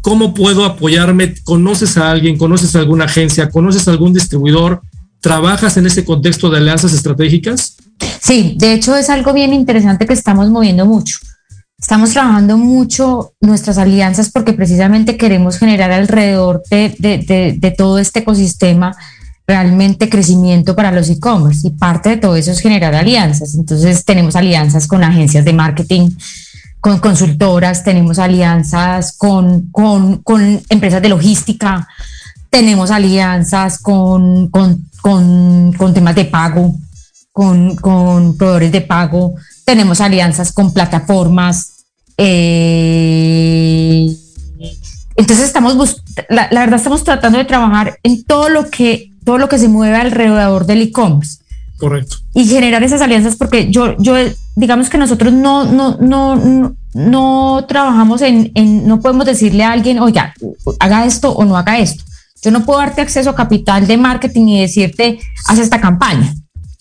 ¿cómo puedo apoyarme? ¿Conoces a alguien? ¿Conoces a alguna agencia? ¿Conoces a algún distribuidor? ¿Trabajas en ese contexto de alianzas estratégicas? Sí, de hecho es algo bien interesante que estamos moviendo mucho. Estamos trabajando mucho nuestras alianzas porque precisamente queremos generar alrededor de, de, de todo este ecosistema realmente crecimiento para los e-commerce y parte de todo eso es generar alianzas. Entonces tenemos alianzas con agencias de marketing, con consultoras, tenemos alianzas con, con, con empresas de logística, tenemos alianzas con, con temas de pago, con, proveedores de pago, tenemos alianzas con plataformas. Eh, entonces estamos, la, la verdad estamos tratando de trabajar en todo lo que todo lo que se mueve alrededor del e-commerce. Correcto. Y generar esas alianzas porque yo, yo digamos que nosotros no, no, no, no, trabajamos en, en, no podemos decirle a alguien, oiga, haga esto o no haga esto. Yo no puedo darte acceso a capital de marketing y decirte, haz esta campaña.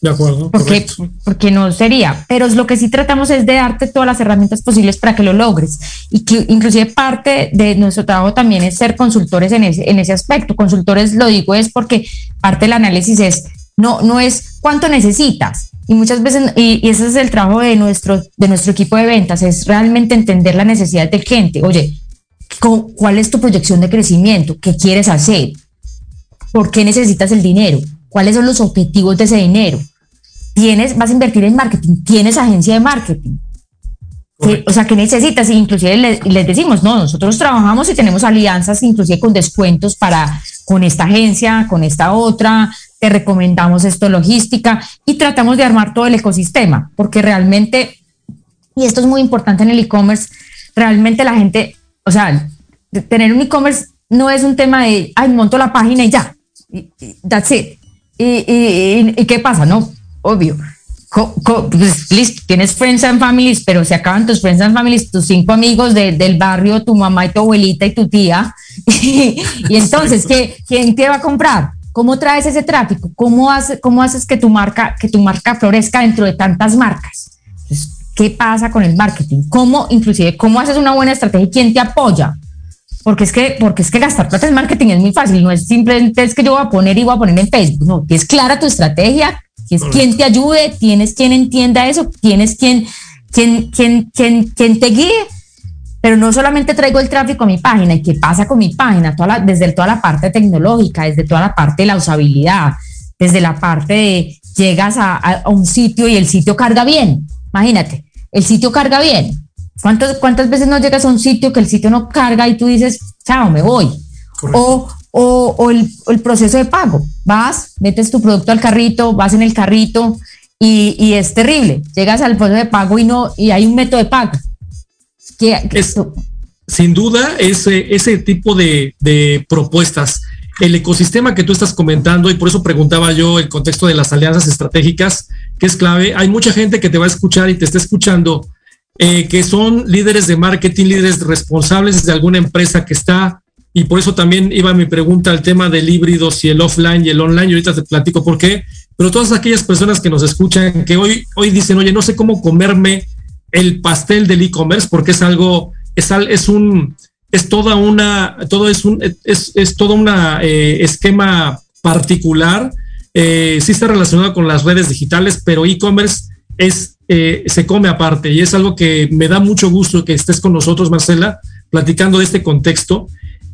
De acuerdo. Porque, porque no sería. Pero lo que sí tratamos es de darte todas las herramientas posibles para que lo logres. Y que inclusive parte de nuestro trabajo también es ser consultores en ese, en ese aspecto. Consultores, lo digo, es porque parte del análisis es, no, no es cuánto necesitas. Y muchas veces, y, ese es el trabajo de nuestro, de nuestro equipo de ventas, es realmente entender la necesidad del cliente. Oye, ¿cuál es tu proyección de crecimiento? ¿Qué quieres hacer? ¿Por qué necesitas el dinero? ¿Cuáles son los objetivos de ese dinero? Tienes, vas a invertir en marketing, tienes agencia de marketing. o sea, ¿qué necesitas? Inclusive les, decimos, no, nosotros trabajamos y tenemos alianzas, inclusive con descuentos para con esta agencia, con esta otra, te recomendamos esto logística y tratamos de armar todo el ecosistema, porque realmente, y esto es muy importante en el e-commerce, realmente la gente, o sea, tener un e-commerce no es un tema de, ay, monto la página y ya, that's it. y, y qué pasa? No, obvio. pues, listo, tienes friends and families, pero se acaban tus friends and families, tus cinco amigos del barrio, tu mamá y tu abuelita y tu tía. y, entonces, ¿qué, ¿quién te va a comprar? ¿Cómo traes ese tráfico? ¿Cómo, hace, ¿Cómo haces que tu, marca, que tu marca florezca dentro de tantas marcas? ¿Qué pasa con el marketing? ¿Cómo, inclusive, cómo haces una buena estrategia y quién te apoya? Porque es que, porque es que gastar plata en marketing es muy fácil, no es simplemente es que yo voy a poner y voy a poner en Facebook, no, tienes clara tu estrategia, tienes quien te ayude, tienes quien entienda eso, tienes quien, quien, quien, quien, quien te guíe. Pero no solamente traigo el tráfico a mi página, ¿y qué pasa con mi página? Toda desde toda la parte tecnológica, desde toda la parte de la usabilidad, desde la parte de llegas a, a un sitio y el sitio carga bien. Imagínate, el sitio carga bien ¿Cuántas, ¿Cuántas veces no llegas a un sitio que el sitio no carga y tú dices, chao, me voy? O, o, o el, el, proceso de pago. Vas, metes tu producto al carrito, vas en el carrito y, y es terrible. Llegas al proceso de pago y no y hay un método de pago. Que, es, sin duda, ese, ese tipo de, de propuestas el ecosistema que tú estás comentando, y por eso preguntaba yo el contexto de las alianzas estratégicas, que es clave. Hay mucha gente que te va a escuchar y te está escuchando eh, que son líderes de marketing, líderes responsables de alguna empresa que está, y por eso también iba mi pregunta al tema del híbrido, si el offline y el online, y ahorita te platico por qué, pero todas aquellas personas que nos escuchan, que hoy, hoy dicen, oye, no sé cómo comerme el pastel del e-commerce, porque es algo, es, es un, es toda una, todo es un, es, es todo una eh, esquema particular, eh, sí está relacionado con las redes digitales, pero e-commerce es eh, se come aparte y es algo que me da mucho gusto que estés con nosotros, Marcela, platicando de este contexto.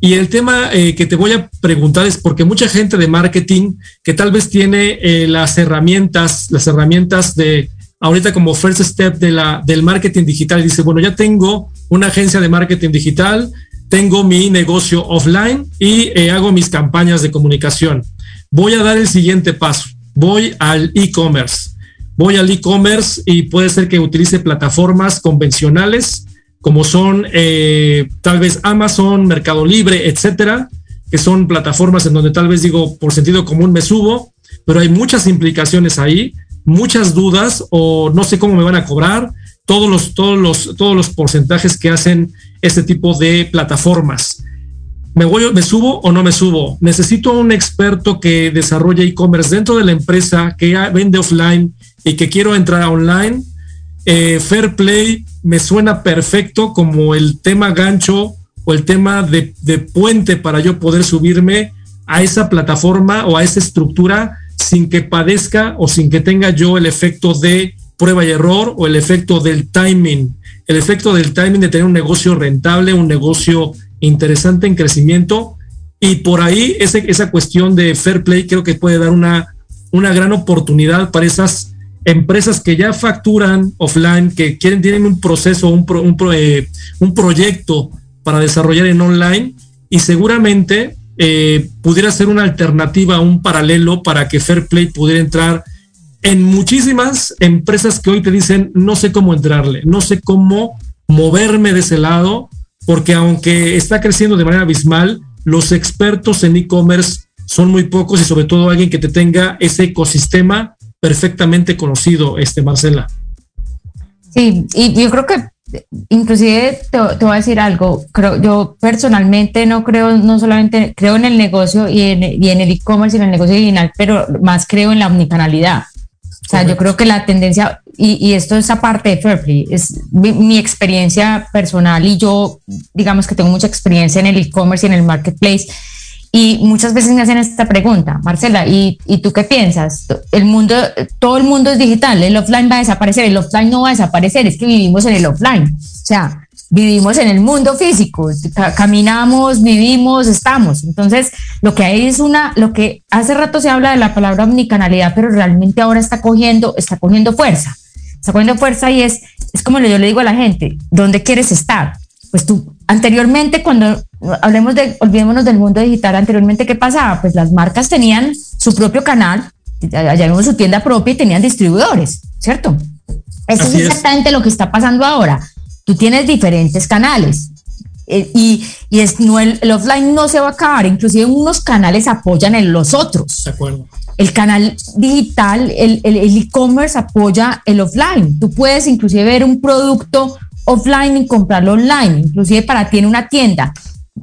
Y el tema eh, que te voy a preguntar es porque mucha gente de marketing que tal vez tiene eh, las herramientas, las herramientas de ahorita como first step de la, del marketing digital, dice, bueno, ya tengo una agencia de marketing digital, tengo mi negocio offline y hago mis campañas de comunicación. Voy a dar el siguiente paso, voy al e-commerce voy al e-commerce y puede ser que utilice plataformas convencionales como son eh, tal vez Amazon, Mercado Libre, etcétera, que son plataformas en donde tal vez digo por sentido común me subo, pero hay muchas implicaciones ahí, muchas dudas o no sé cómo me van a cobrar, todos los, todos los, todos los porcentajes que hacen este tipo de plataformas. ¿Me, voy, ¿Me subo o no me subo? Necesito un experto que desarrolle e-commerce dentro de la empresa, que vende offline y que quiero entrar a online, eh, Fair Play me suena perfecto como el tema gancho o el tema de, puente para yo poder subirme a esa plataforma o a esa estructura sin que padezca o sin que tenga yo el efecto de prueba y error o el efecto del timing, el efecto del timing de tener un negocio rentable, un negocio interesante en crecimiento. Y por ahí ese, esa cuestión de fair play creo que puede dar una, una gran oportunidad para esas empresas que ya facturan offline, que quieren, tienen un proceso, un, un, eh, un proyecto para desarrollar en online y seguramente eh, pudiera ser una alternativa, un paralelo para que Fair Play pudiera entrar en muchísimas empresas que hoy te dicen, no sé cómo entrarle, no sé cómo moverme de ese lado, porque aunque está creciendo de manera abismal, los expertos en e-commerce son muy pocos y sobre todo alguien que te tenga ese ecosistema perfectamente conocido, este Marcela. Sí, y yo creo que inclusive te, te, voy a decir algo, creo, yo personalmente no creo, no solamente creo en el negocio y en, y en el e-commerce y en el negocio digital, pero más creo en la omnicanalidad. O sea, yo creo que la tendencia, y, y esto es aparte de Fairplay, es mi, mi, experiencia personal y yo, digamos que tengo mucha experiencia en el e-commerce y en el marketplace, y muchas veces me hacen esta pregunta, Marcela, ¿y, ¿y, tú qué piensas? El mundo, todo el mundo es digital, el offline va a desaparecer, el offline no va a desaparecer, es que vivimos en el offline. O sea, vivimos en el mundo físico, caminamos, vivimos, estamos. Entonces, lo que hay es una, lo que hace rato se habla de la palabra omnicanalidad, pero realmente ahora está cogiendo, está cogiendo fuerza. Está cogiendo fuerza y es, es como yo le digo a la gente, ¿dónde quieres estar? Pues tú, anteriormente cuando hablemos de, olvidémonos del mundo digital, anteriormente, ¿qué pasaba? Pues las marcas tenían su propio canal, allá vimos su tienda propia y tenían distribuidores, ¿cierto? Eso es exactamente es. lo que está pasando ahora. Tú tienes diferentes canales eh, y, y es, no, el, el, offline no se va a acabar, inclusive unos canales apoyan en los otros. De acuerdo. El canal digital, el e-commerce el, apoya el offline. Tú puedes inclusive ver un producto offline y comprarlo online, inclusive para ti en una tienda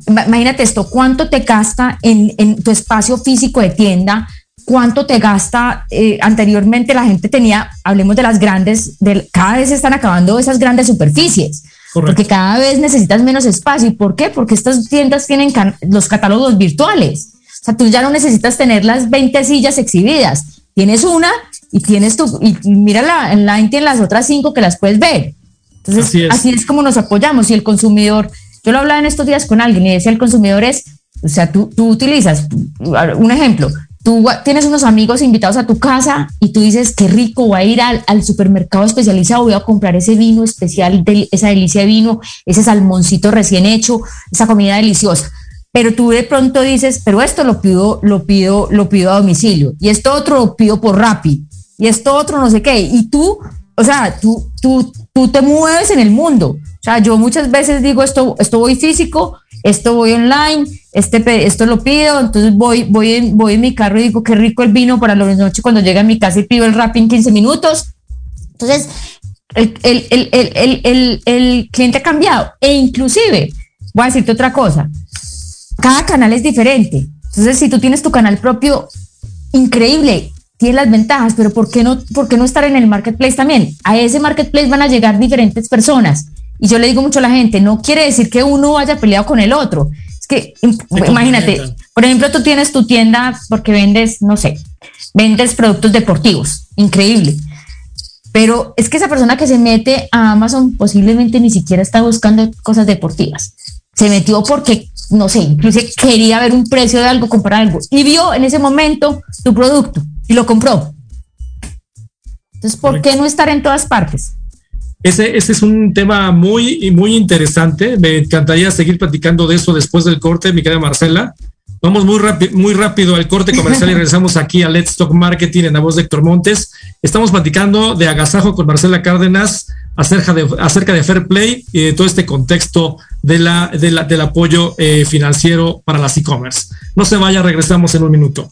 imagínate esto, cuánto te gasta en, en, tu espacio físico de tienda, cuánto te gasta, eh, anteriormente la gente tenía, hablemos de las grandes, de, cada vez se están acabando esas grandes superficies. Correcto. Porque cada vez necesitas menos espacio. ¿Y por qué? Porque estas tiendas tienen los catálogos virtuales. O sea, tú ya no necesitas tener las 20 sillas exhibidas. Tienes una y tienes tu, y, mira en line tienes las otras cinco que las puedes ver. Entonces, así es. así es como nos apoyamos y el consumidor yo lo hablaba en estos días con alguien y decía, el consumidor es, o sea, tú, tú utilizas, un ejemplo, tú tienes unos amigos invitados a tu casa y tú dices, qué rico, voy a ir al, al supermercado especializado, voy a comprar ese vino especial, esa delicia de vino, ese salmoncito recién hecho, esa comida deliciosa. Pero tú de pronto dices, pero esto lo pido, lo pido, lo pido a domicilio y esto otro lo pido por Rappi y esto otro no sé qué. Y tú, o sea, tú, tú, tú te mueves en el mundo. O sea, yo muchas veces digo esto, esto voy físico, esto voy online, este, esto lo pido, entonces voy, voy, en, voy en mi carro y digo qué rico el vino para la noche cuando llega a mi casa y pido el rap en 15 minutos. Entonces, el, el, el, el, cliente ha cambiado e inclusive, voy a decirte otra cosa, cada canal es diferente. Entonces, si tú tienes tu canal propio, increíble, tiene las ventajas, pero ¿por qué, no, ¿por qué no estar en el marketplace también? A ese marketplace van a llegar diferentes personas y yo le digo mucho a la gente, no quiere decir que uno vaya peleado con el otro. Es que, imagínate, por ejemplo, tú tienes tu tienda porque vendes, no sé, vendes productos deportivos, increíble. Pero es que esa persona que se mete a Amazon posiblemente ni siquiera está buscando cosas deportivas. Se metió porque, no sé, incluso quería ver un precio de algo, comprar algo. Y vio en ese momento tu producto y lo compró. Entonces, ¿por qué no estar en todas partes? Ese, ese, es un tema muy, muy interesante. Me encantaría seguir platicando de eso después del corte, mi querida Marcela. Vamos muy, rápido muy rápido al corte comercial y regresamos aquí a Let's Talk Marketing en la voz de Héctor Montes. Estamos platicando de agasajo con Marcela Cárdenas acerca de, acerca de Fair Play y de todo este contexto de la, de la del apoyo eh, financiero para las e-commerce. No se vaya, regresamos en un minuto.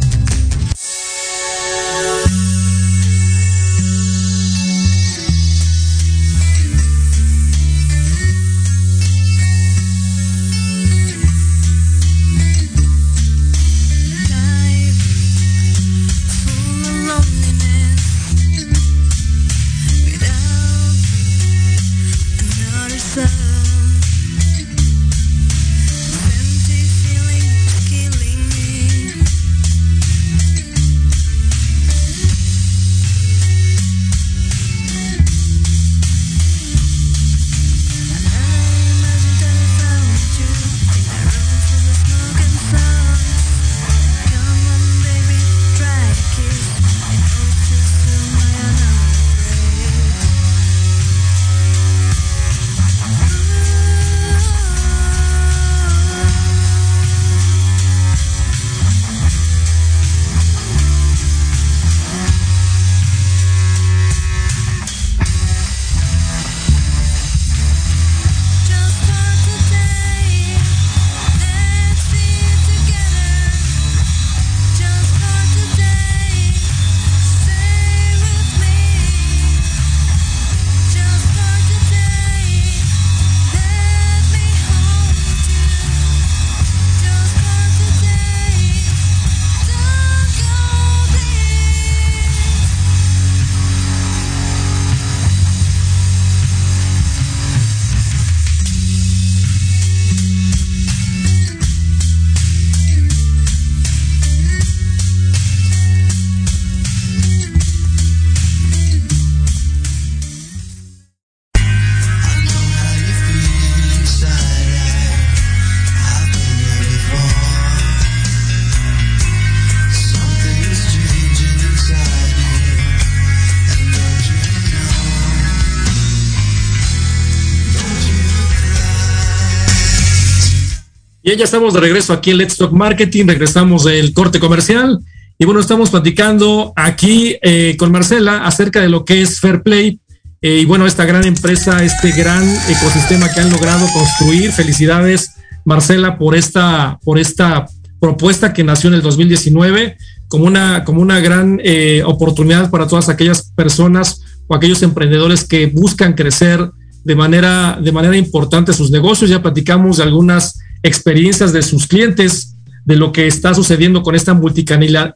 Ya estamos de regreso aquí en Let's Talk Marketing, regresamos del corte comercial y bueno, estamos platicando aquí eh, con Marcela acerca de lo que es Fair Play eh, y bueno, esta gran empresa, este gran ecosistema que han logrado construir. Felicidades Marcela por esta, por esta propuesta que nació en el 2019 como una, como una gran eh, oportunidad para todas aquellas personas o aquellos emprendedores que buscan crecer de manera, de manera importante sus negocios. Ya platicamos de algunas experiencias de sus clientes, de lo que está sucediendo con esta multicanalidad,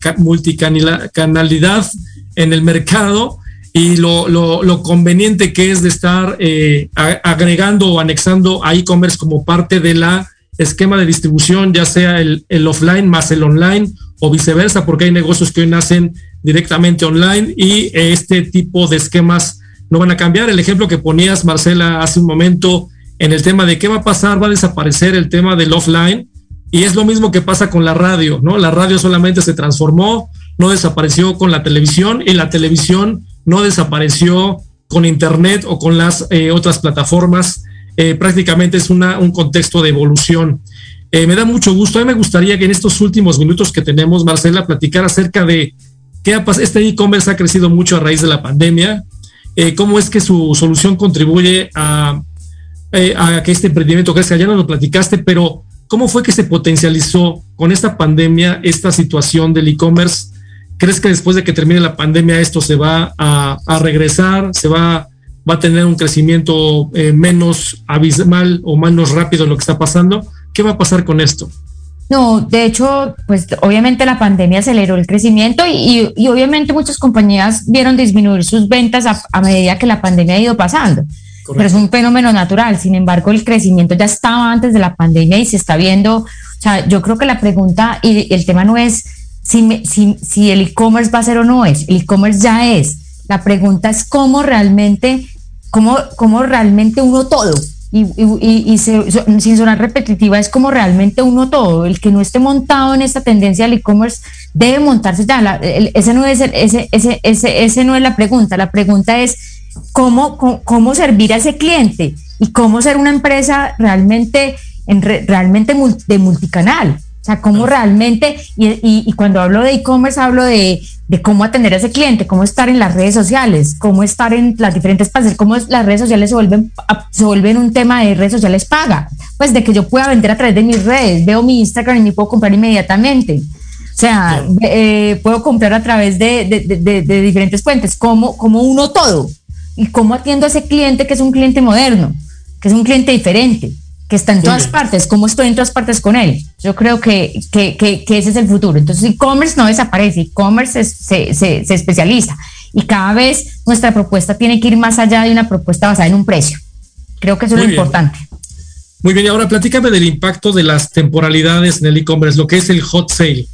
en el mercado y lo, conveniente que es de estar eh, agregando o anexando a e-commerce como parte de la esquema de distribución, ya sea el, el, offline más el online o viceversa, porque hay negocios que hoy nacen directamente online y este tipo de esquemas no van a cambiar. El ejemplo que ponías, Marcela, hace un momento en el tema de qué va a pasar, va a desaparecer el tema del offline. Y es lo mismo que pasa con la radio, ¿no? La radio solamente se transformó, no desapareció con la televisión y la televisión no desapareció con Internet o con las eh, otras plataformas. Eh, prácticamente es una, un contexto de evolución. Eh, me da mucho gusto. A mí me gustaría que en estos últimos minutos que tenemos, Marcela, platicar acerca de qué ha pasado. Este e-commerce ha crecido mucho a raíz de la pandemia. cómo es que su solución contribuye a eh, a que este emprendimiento crezca. Ya nos lo platicaste, pero ¿cómo fue que se potencializó con esta pandemia esta situación del e-commerce? ¿Crees que después de que termine la pandemia esto se va a, regresar? ¿Se va, a tener un crecimiento eh, menos abismal o menos rápido en lo que está pasando? ¿Qué va a pasar con esto? No, de hecho, pues obviamente la pandemia aceleró el crecimiento y, obviamente muchas compañías vieron disminuir sus ventas a, medida que la pandemia ha ido pasando pero es un fenómeno natural. Sin embargo, el crecimiento ya estaba antes de la pandemia y se está viendo. O sea, yo creo que la pregunta y el tema no es si, si, si el e-commerce va a ser o no es. El e-commerce ya es. La pregunta es cómo realmente, cómo, cómo realmente uno todo. Y, y, y sin sonar repetitiva, es como realmente uno todo. El que no esté montado en esta tendencia del e-commerce debe montarse ya. ese, no es ese, ese, ese, ese no es la pregunta. La pregunta es cómo, cómo, servir a ese cliente y cómo ser una empresa realmente, en realmente de multicanal. O sea, cómo realmente, y, cuando hablo de e-commerce, hablo de, cómo atender a ese cliente, cómo estar en las redes sociales, cómo estar en las diferentes pases, cómo las redes sociales se vuelven, se vuelven un tema de redes sociales paga. Pues de que yo pueda vender a través de mis redes, veo mi Instagram y me puedo comprar inmediatamente. O sea, eh, puedo comprar a través de, diferentes fuentes, como, como uno todo. Y cómo atiendo a ese cliente que es un cliente moderno, que es un cliente diferente que está en todas partes, cómo estoy en todas partes con él. Yo creo que, que, que, ese es el futuro. Entonces, e-commerce no desaparece, e-commerce se, se, se, especializa y cada vez nuestra propuesta tiene que ir más allá de una propuesta basada en un precio. Creo que eso es lo importante. Muy bien, y ahora platícame del impacto de las temporalidades en el e-commerce, lo que es el hot sale.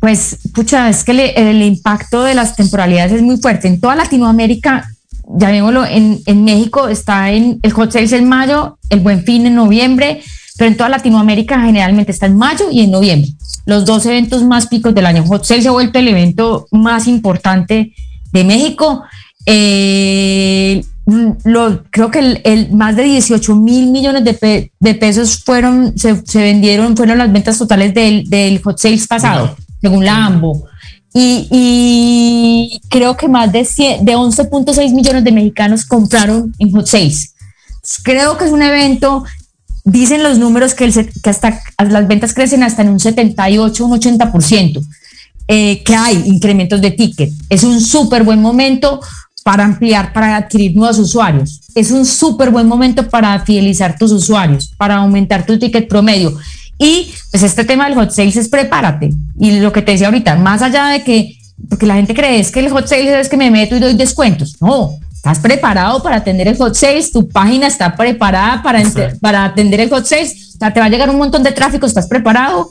Pues, pucha, es que el impacto de las temporalidades es muy fuerte. En toda Latinoamérica llamémoslo, en, en México está en el Hot Sales en mayo, el Buen Fin en noviembre, pero en toda Latinoamérica generalmente está en mayo y en noviembre. Los dos eventos más picos del año. Hot Sales se ha vuelto el evento más importante de México. Eh, lo, creo que el, más de 18 mil millones de, de pesos fueron, se, se, vendieron, fueron las ventas totales del, del Hot Sales pasado, según la AMBO. Y, creo que más de, de 11.6 millones de mexicanos compraron en Hot Sales. Creo que es un evento, dicen los números que, el, que hasta las ventas crecen hasta en un 78, un 80%, eh, que hay incrementos de ticket. Es un súper buen momento para ampliar, para adquirir nuevos usuarios. Es un súper buen momento para fidelizar tus usuarios, para aumentar tu ticket promedio. Y pues este tema del hot sales es prepárate. Y lo que te decía ahorita, más allá de que, porque la gente cree es que el hot sales es que me meto y doy descuentos. No, estás preparado para atender el hot sales, tu página está preparada para, para atender el hot sales. O sea, te va a llegar un montón de tráfico, estás preparado.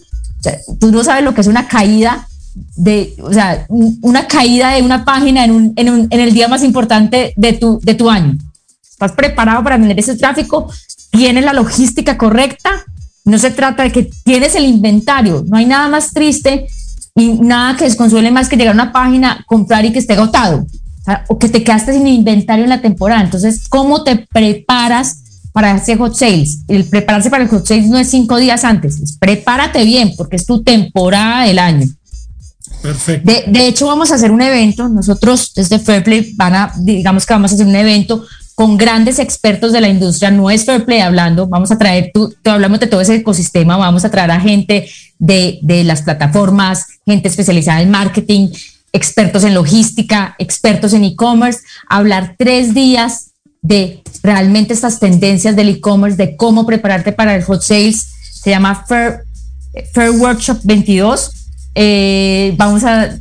tú no sabes lo que es una caída de, o sea, una caída de una página en, un, en, un, en el día más importante de tu, de tu año. Estás preparado para atender ese tráfico, tienes la logística correcta, no se trata de que tienes el inventario, no hay nada más triste y nada que desconsuele más que llegar a una página, comprar y que esté agotado, o, que te quedaste sin inventario en la temporada. Entonces, ¿cómo te preparas para ese hot sales? El prepararse para el hot sales no es cinco días antes, es prepárate bien porque es tu temporada del año. Perfecto. De, de, hecho, vamos a hacer un evento. Nosotros desde Fairplay van a, digamos que vamos a hacer un evento con grandes expertos de la industria, no es Fair Play hablando, vamos a traer, tú, te hablamos de todo ese ecosistema, vamos a traer a gente de, de las plataformas, gente especializada en marketing, expertos en logística, expertos en e-commerce, hablar tres días de realmente estas tendencias del e-commerce, de cómo prepararte para el hot sales. Se llama Fair, Fair Workshop 22 eh, vamos a,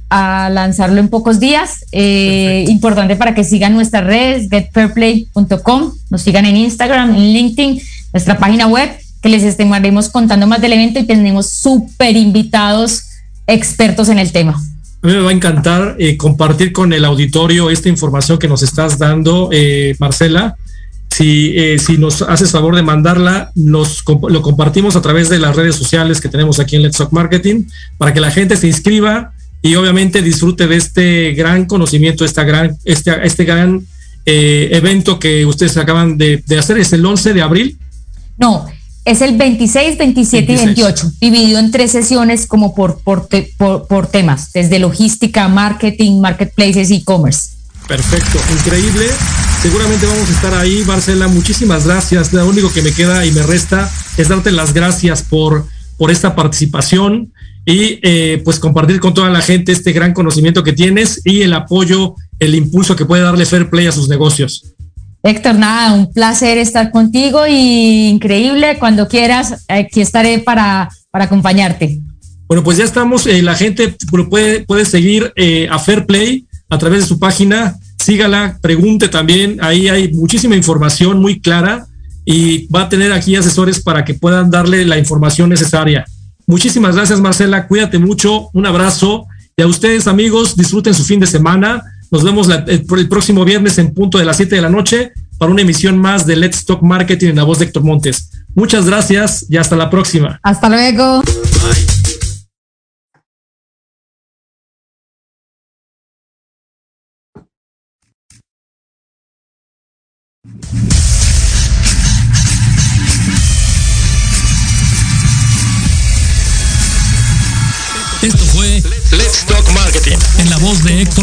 lanzarlo en pocos días. Eh, importante para que sigan nuestras redes, getfairplay.com, nos sigan en Instagram, en LinkedIn, nuestra página web, que les estaremos contando más del evento y tenemos súper invitados expertos en el tema. A mí me va a encantar eh, compartir con el auditorio esta información que nos estás dando, Marcela. Si, eh, si nos haces favor de mandarla, nos, lo compartimos a través de las redes sociales que tenemos aquí en Let's Talk Marketing para que la gente se inscriba y obviamente disfrute de este gran conocimiento, esta gran, este, este gran eh, evento que ustedes acaban de, hacer. ¿Es el 11 de abril? No, es el 26, 27 y 28, dividido en tres sesiones como por, por, por, por temas, desde logística, marketing, marketplaces, e-commerce. Perfecto, increíble. Seguramente vamos a estar ahí, Marcela. Muchísimas gracias. Lo único que me queda y me resta es darte las gracias por, por esta participación y eh, pues compartir con toda la gente este gran conocimiento que tienes y el apoyo, el impulso que puede darle Fair Play a sus negocios. Héctor, nada, un placer estar contigo y increíble. Cuando quieras, aquí estaré para, para acompañarte. Bueno, pues ya estamos. Eh, la gente puede, puede seguir eh, a Fair Play a través de su página. Sígala, pregunte también. Ahí hay muchísima información muy clara y va a tener aquí asesores para que puedan darle la información necesaria. Muchísimas gracias, Marcela. Cuídate mucho. Un abrazo. Y a ustedes, amigos, disfruten su fin de semana. Nos vemos el, el, próximo viernes en punto de las 7 de la noche para una emisión más de Let's Talk Marketing en la voz de Héctor Montes. Muchas gracias y hasta la próxima. Hasta luego. Let's